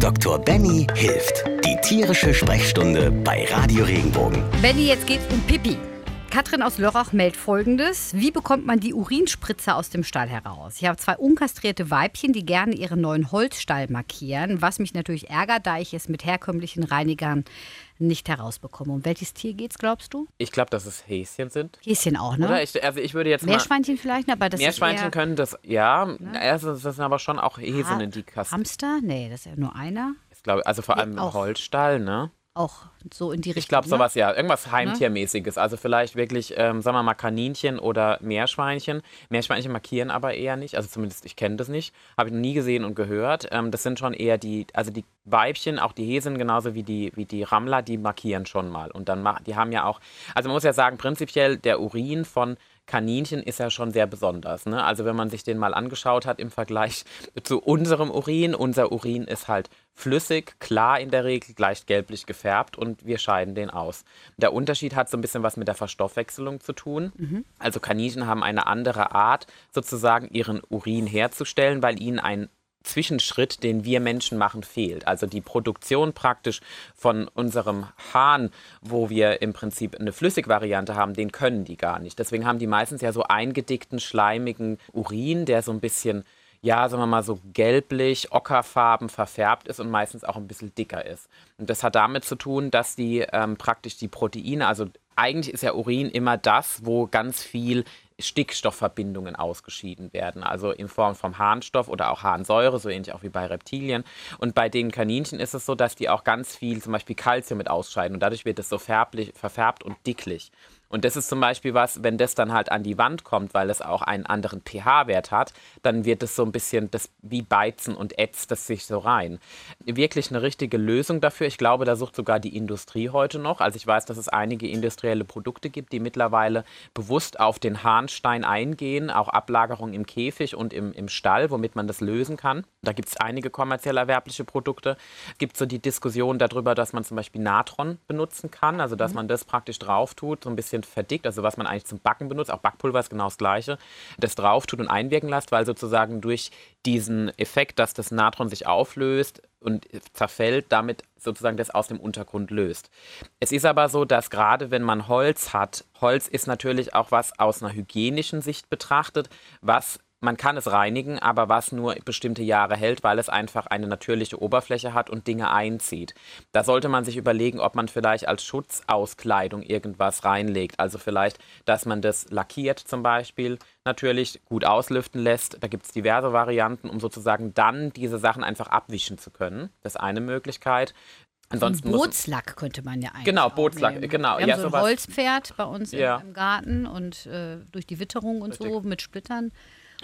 Dr. Benny hilft. Die tierische Sprechstunde bei Radio Regenbogen. Benny, jetzt geht's um Pipi. Katrin aus Lörrach meldet folgendes. Wie bekommt man die Urinspritze aus dem Stall heraus? Ich habe zwei unkastrierte Weibchen, die gerne ihren neuen Holzstall markieren, was mich natürlich ärgert, da ich es mit herkömmlichen Reinigern nicht herausbekomme. Um welches Tier geht's, glaubst du? Ich glaube, dass es Häschen sind. Häschen auch, ne? Oder? Ich, also ich würde jetzt Meerschweinchen vielleicht, aber das Meerschweinchen ist eher, können das, ja. Ne? Also das sind aber schon auch Häsen in die Kasten. Hamster? Nee, das ist ja nur einer. Ich glaube, also vor allem im Holzstall, ne? Auch so in die Richtung. Ich glaube ne? sowas, ja. Irgendwas Heimtiermäßiges. Also vielleicht wirklich, ähm, sagen wir mal, Kaninchen oder Meerschweinchen. Meerschweinchen markieren aber eher nicht. Also zumindest, ich kenne das nicht. Habe ich noch nie gesehen und gehört. Ähm, das sind schon eher die, also die Weibchen, auch die Häsen, genauso wie die, wie die Rammler, die markieren schon mal. Und dann, die haben ja auch, also man muss ja sagen, prinzipiell der Urin von Kaninchen ist ja schon sehr besonders. Ne? Also wenn man sich den mal angeschaut hat im Vergleich zu unserem Urin, unser Urin ist halt flüssig, klar in der Regel, leicht gelblich gefärbt und wir scheiden den aus. Der Unterschied hat so ein bisschen was mit der Verstoffwechselung zu tun. Also Kaninchen haben eine andere Art, sozusagen ihren Urin herzustellen, weil ihnen ein Zwischenschritt, den wir Menschen machen, fehlt. Also die Produktion praktisch von unserem Hahn, wo wir im Prinzip eine Flüssigvariante haben, den können die gar nicht. Deswegen haben die meistens ja so eingedickten, schleimigen Urin, der so ein bisschen, ja, sagen wir mal so gelblich, ockerfarben verfärbt ist und meistens auch ein bisschen dicker ist. Und das hat damit zu tun, dass die ähm, praktisch die Proteine, also eigentlich ist ja Urin immer das, wo ganz viel Stickstoffverbindungen ausgeschieden werden, also in Form vom Harnstoff oder auch Harnsäure, so ähnlich auch wie bei Reptilien. Und bei den Kaninchen ist es so, dass die auch ganz viel zum Beispiel Kalzium mit ausscheiden und dadurch wird es so färblich, verfärbt und dicklich. Und das ist zum Beispiel was, wenn das dann halt an die Wand kommt, weil es auch einen anderen pH-Wert hat, dann wird es so ein bisschen das wie Beizen und ätzt es sich so rein. Wirklich eine richtige Lösung dafür. Ich glaube, da sucht sogar die Industrie heute noch. Also ich weiß, dass es einige industrielle Produkte gibt, die mittlerweile bewusst auf den Harnstein eingehen, auch Ablagerung im Käfig und im, im Stall, womit man das lösen kann. Da gibt es einige kommerziell erwerbliche Produkte. Es gibt so die Diskussion darüber, dass man zum Beispiel Natron benutzen kann, also dass man das praktisch drauf tut, so ein bisschen verdickt, also was man eigentlich zum Backen benutzt, auch Backpulver ist genau das gleiche, das drauf tut und einwirken lässt, weil sozusagen durch diesen Effekt, dass das Natron sich auflöst und zerfällt, damit sozusagen das aus dem Untergrund löst. Es ist aber so, dass gerade wenn man Holz hat, Holz ist natürlich auch was aus einer hygienischen Sicht betrachtet, was man kann es reinigen, aber was nur bestimmte Jahre hält, weil es einfach eine natürliche Oberfläche hat und Dinge einzieht. Da sollte man sich überlegen, ob man vielleicht als Schutzauskleidung irgendwas reinlegt. Also vielleicht, dass man das lackiert zum Beispiel, natürlich gut auslüften lässt. Da gibt es diverse Varianten, um sozusagen dann diese Sachen einfach abwischen zu können. Das ist eine Möglichkeit. Ansonsten muss, Bootslack könnte man ja eigentlich Genau, Bootslack, nehmen. genau, Wir haben ja, so ein sowas. Holzpferd bei uns im- Ja. im Garten und äh, durch die Witterung und so Richtig. mit Splittern.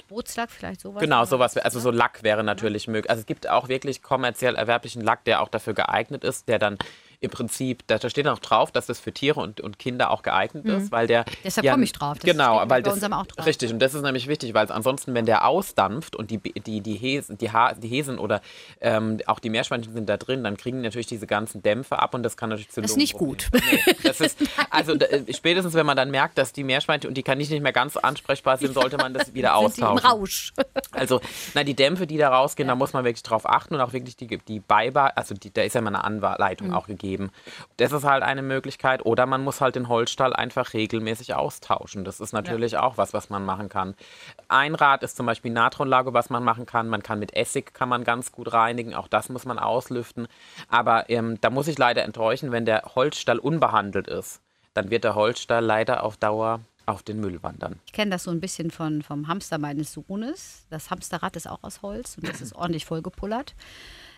Bootslack, vielleicht sowas. Genau, sowas, also so Lack wäre natürlich möglich. Also es gibt auch wirklich kommerziell erwerblichen Lack, der auch dafür geeignet ist, der dann im Prinzip, da da steht auch drauf, dass das für Tiere und, und Kinder auch geeignet ist, weil der. Mhm. Deshalb komme ich drauf. Das genau, weil das. unserem auch drauf. Richtig, und das ist nämlich wichtig, weil es ansonsten, wenn der ausdampft und die, die, die, Häsen, die, ha die Häsen oder ähm, auch die Meerschweinchen sind da drin, dann kriegen die natürlich diese ganzen Dämpfe ab und das kann natürlich zu Das ist nicht Lungenproblemen- Nee, das ist, also da, äh, spätestens, wenn man dann merkt, dass die Meerschweinchen und die kann nicht mehr ganz ansprechbar sind, sollte man das wieder Sind die im austauschen. Rausch. Also, na, die Dämpfe, die da rausgehen, da muss man wirklich drauf achten und auch wirklich die, die Beibar, also die, da ist ja immer eine Anleitung Mhm. auch gegeben. Das ist halt eine Möglichkeit. Oder man muss halt den Holzstall einfach regelmäßig austauschen. Das ist natürlich auch was, was man machen kann. Ein Rat ist zum Beispiel Natronlage, was man machen kann. Man kann mit Essig kann man ganz gut reinigen. Auch das muss man auslüften. Aber ähm, da muss ich leider enttäuschen, wenn der Holzstall unbehandelt ist, dann wird der Holzstall leider auf Dauer auf den Müll wandern. Ich kenne das so ein bisschen von, vom Hamster meines Sohnes. Das Hamsterrad ist auch aus Holz und das ist ordentlich vollgepullert.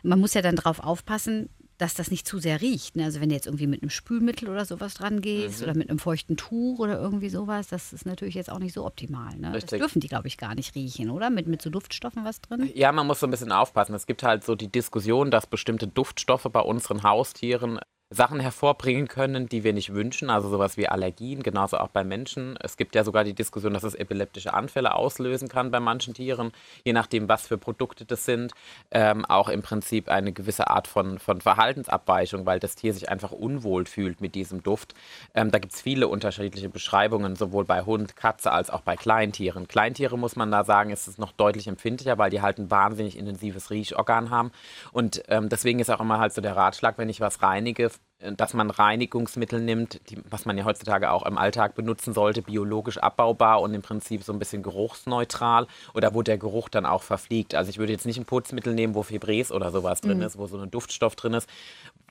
Man muss ja dann drauf aufpassen, dass das nicht zu sehr riecht. Ne? Also wenn du jetzt irgendwie mit einem Spülmittel oder sowas dran gehst oder mit einem feuchten Tuch oder irgendwie sowas, das ist natürlich jetzt auch nicht so optimal. Ne? Das dürfen die, glaube ich, gar nicht riechen, oder? Mit, mit so Duftstoffen was drin? Ja, man muss so ein bisschen aufpassen. Es gibt halt so die Diskussion, dass bestimmte Duftstoffe bei unseren Haustieren Sachen hervorbringen können, die wir nicht wünschen, also sowas wie Allergien, genauso auch bei Menschen. Es gibt ja sogar die Diskussion, dass es epileptische Anfälle auslösen kann bei manchen Tieren, je nachdem, was für Produkte das sind. Ähm, auch im Prinzip eine gewisse Art von, von Verhaltensabweichung, weil das Tier sich einfach unwohl fühlt mit diesem Duft. Ähm, da gibt es viele unterschiedliche Beschreibungen, sowohl bei Hund, Katze als auch bei Kleintieren. Kleintiere muss man da sagen, ist es noch deutlich empfindlicher, weil die halt ein wahnsinnig intensives Riechorgan haben. Und ähm, deswegen ist auch immer halt so der Ratschlag, wenn ich was reinige, dass man Reinigungsmittel nimmt, die, was man ja heutzutage auch im Alltag benutzen sollte, biologisch abbaubar und im Prinzip so ein bisschen geruchsneutral oder wo der Geruch dann auch verfliegt. Also ich würde jetzt nicht ein Putzmittel nehmen, wo Fibres oder sowas drin mhm. ist, wo so ein Duftstoff drin ist,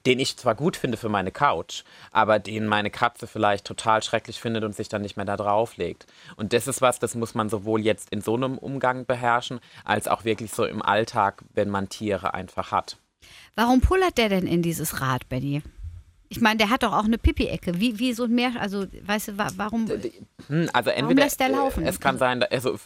den ich zwar gut finde für meine Couch, aber den meine Katze vielleicht total schrecklich findet und sich dann nicht mehr da drauf legt. Und das ist was, das muss man sowohl jetzt in so einem Umgang beherrschen, als auch wirklich so im Alltag, wenn man Tiere einfach hat. Warum pullert der denn in dieses Rad, Benny? Ich meine, der hat doch auch eine Pipi-Ecke. Wie, wie so ein Meer, also weißt du, warum, hm, also entweder, warum lässt der laufen? Es kann sein, also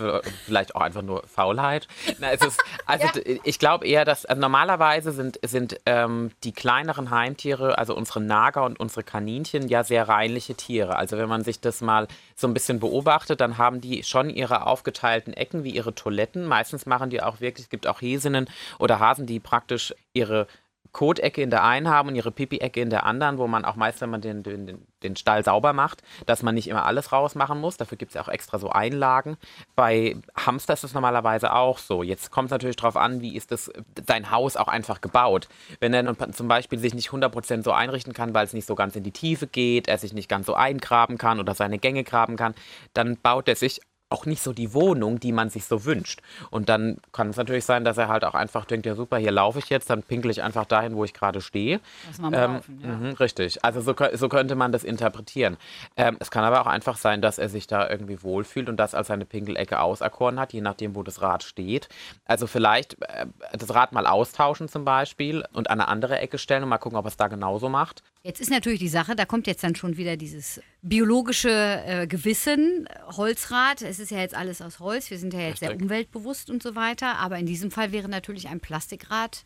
vielleicht auch einfach nur Faulheit. Na, es ist, also ja. ich glaube eher, dass also normalerweise sind, sind ähm, die kleineren Heimtiere, also unsere Nager und unsere Kaninchen, ja sehr reinliche Tiere. Also wenn man sich das mal so ein bisschen beobachtet, dann haben die schon ihre aufgeteilten Ecken wie ihre Toiletten. Meistens machen die auch wirklich, es gibt auch Häsinnen oder Hasen, die praktisch ihre Kotecke in der einen haben und ihre Pipi-Ecke in der anderen, wo man auch meist, wenn man den, den, den Stall sauber macht, dass man nicht immer alles rausmachen muss. Dafür gibt es ja auch extra so Einlagen. Bei Hamster ist es normalerweise auch so. Jetzt kommt es natürlich darauf an, wie ist das, sein Haus auch einfach gebaut. Wenn er zum Beispiel sich nicht 100% so einrichten kann, weil es nicht so ganz in die Tiefe geht, er sich nicht ganz so eingraben kann oder seine Gänge graben kann, dann baut er sich auch nicht so die Wohnung, die man sich so wünscht. Und dann kann es natürlich sein, dass er halt auch einfach denkt, ja super, hier laufe ich jetzt, dann pinkel ich einfach dahin, wo ich gerade stehe. Ähm, laufen, ja. mh, richtig. Also so, so, könnte man das interpretieren. Ähm, es kann aber auch einfach sein, dass er sich da irgendwie wohlfühlt und das als seine Pinkelecke auserkoren hat, je nachdem, wo das Rad steht. Also vielleicht äh, das Rad mal austauschen zum Beispiel und an eine andere Ecke stellen und mal gucken, ob es da genauso macht. Jetzt ist natürlich die Sache, da kommt jetzt dann schon wieder dieses biologische äh, Gewissen, Holzrad. Es ist ja jetzt alles aus Holz, wir sind ja jetzt sehr umweltbewusst und so weiter. Aber in diesem Fall wäre natürlich ein Plastikrad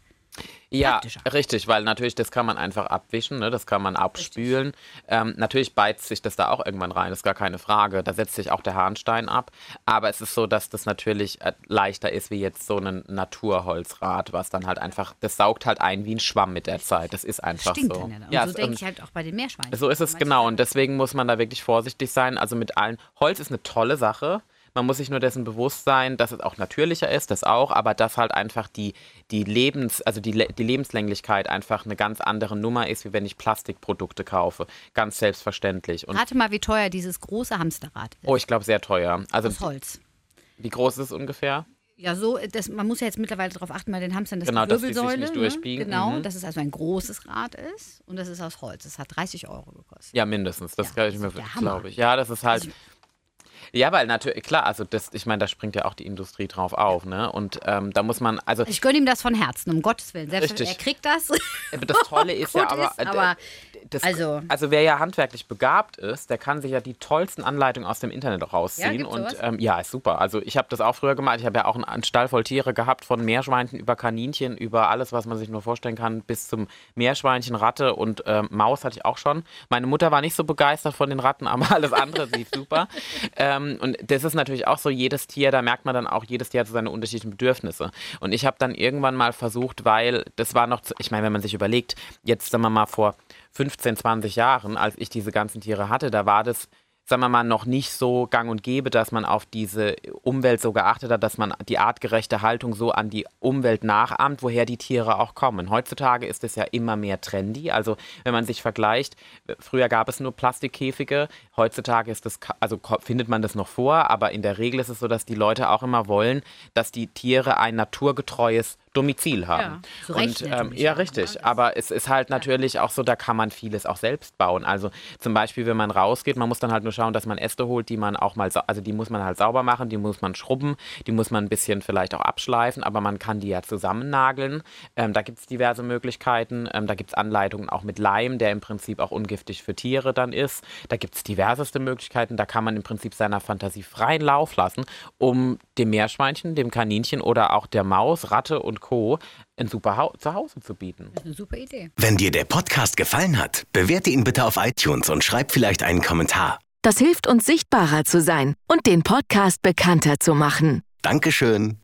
ja, richtig, weil natürlich das kann man einfach abwischen, ne? das kann man abspülen. Ähm, natürlich beizt sich das da auch irgendwann rein, das ist gar keine Frage. Da setzt sich auch der Harnstein ab. Aber es ist so, dass das natürlich äh, leichter ist wie jetzt so ein Naturholzrad, was dann halt einfach, das saugt halt ein wie ein Schwamm mit der Zeit. Das ist einfach Stinkt so. Ja, und so denke ich halt auch bei den Meerschweinchen. So ist es genau und deswegen muss man da wirklich vorsichtig sein. Also mit allen, Holz ist eine tolle Sache. Man muss sich nur dessen bewusst sein, dass es auch natürlicher ist, das auch, aber dass halt einfach die, die Lebens, also die, die Lebenslänglichkeit einfach eine ganz andere Nummer ist, wie wenn ich Plastikprodukte kaufe. Ganz selbstverständlich. Und Rate mal, wie teuer dieses große Hamsterrad ist. Oh, ich glaube sehr teuer. Also, Aus Holz. Wie groß ist es ungefähr? Ja, so, das, man muss ja jetzt mittlerweile darauf achten, bei den Hamstern, dass genau, die Wirbelsäule, dass die sich nicht. Ne? Genau, mhm. dass es also ein großes Rad ist und das ist aus Holz. Das hat 30 Euro gekostet. Ja, mindestens. Das ja, kann ich mir, glaube ich. Ja, das ist halt. Also, ja, weil natürlich, klar, also das, ich meine, da springt ja auch die Industrie drauf auf, ne? Und ähm, da muss man, also. Ich gönne ihm das von Herzen, um Gottes Willen. Selbst richtig. Er kriegt das. Das Tolle ist ja aber, ist, aber das, also, also wer ja handwerklich begabt ist, der kann sich ja die tollsten Anleitungen aus dem Internet rausziehen. Ja, und ähm, ja, ist super. Also ich habe das auch früher gemacht. Ich habe ja auch einen Stall voll Tiere gehabt, von Meerschweinchen über Kaninchen, über alles, was man sich nur vorstellen kann, bis zum Meerschweinchen, Ratte und ähm, Maus hatte ich auch schon. Meine Mutter war nicht so begeistert von den Ratten, aber alles andere lief super. Ähm, und das ist natürlich auch so, jedes Tier, da merkt man dann auch, jedes Tier hat so seine unterschiedlichen Bedürfnisse. Und ich habe dann irgendwann mal versucht, weil das war noch, ich meine, wenn man sich überlegt, jetzt sagen wir mal vor 15, 20 Jahren, als ich diese ganzen Tiere hatte, da war das sagen wir mal, noch nicht so gang und gäbe, dass man auf diese Umwelt so geachtet hat, dass man die artgerechte Haltung so an die Umwelt nachahmt, woher die Tiere auch kommen. Heutzutage ist es ja immer mehr trendy. Also wenn man sich vergleicht, früher gab es nur Plastikkäfige, heutzutage ist das, also findet man das noch vor, aber in der Regel ist es so, dass die Leute auch immer wollen, dass die Tiere ein naturgetreues Domizil haben. Ja, und, ähm, ja richtig. Ne? Aber es ist halt natürlich auch so, da kann man vieles auch selbst bauen. Also zum Beispiel, wenn man rausgeht, man muss dann halt nur schauen, dass man Äste holt, die man auch mal, also die muss man halt sauber machen, die muss man schrubben, die muss man ein bisschen vielleicht auch abschleifen, aber man kann die ja zusammennageln. Ähm, da gibt es diverse Möglichkeiten. Ähm, da gibt es Anleitungen auch mit Leim, der im Prinzip auch ungiftig für Tiere dann ist. Da gibt es diverseste Möglichkeiten. Da kann man im Prinzip seiner Fantasie freien Lauf lassen, um dem Meerschweinchen, dem Kaninchen oder auch der Maus, Ratte und Co. ein super Hau Zuhause zu bieten. Das ist eine super Idee. Wenn dir der Podcast gefallen hat, bewerte ihn bitte auf iTunes und schreib vielleicht einen Kommentar. Das hilft uns sichtbarer zu sein und den Podcast bekannter zu machen. Dankeschön.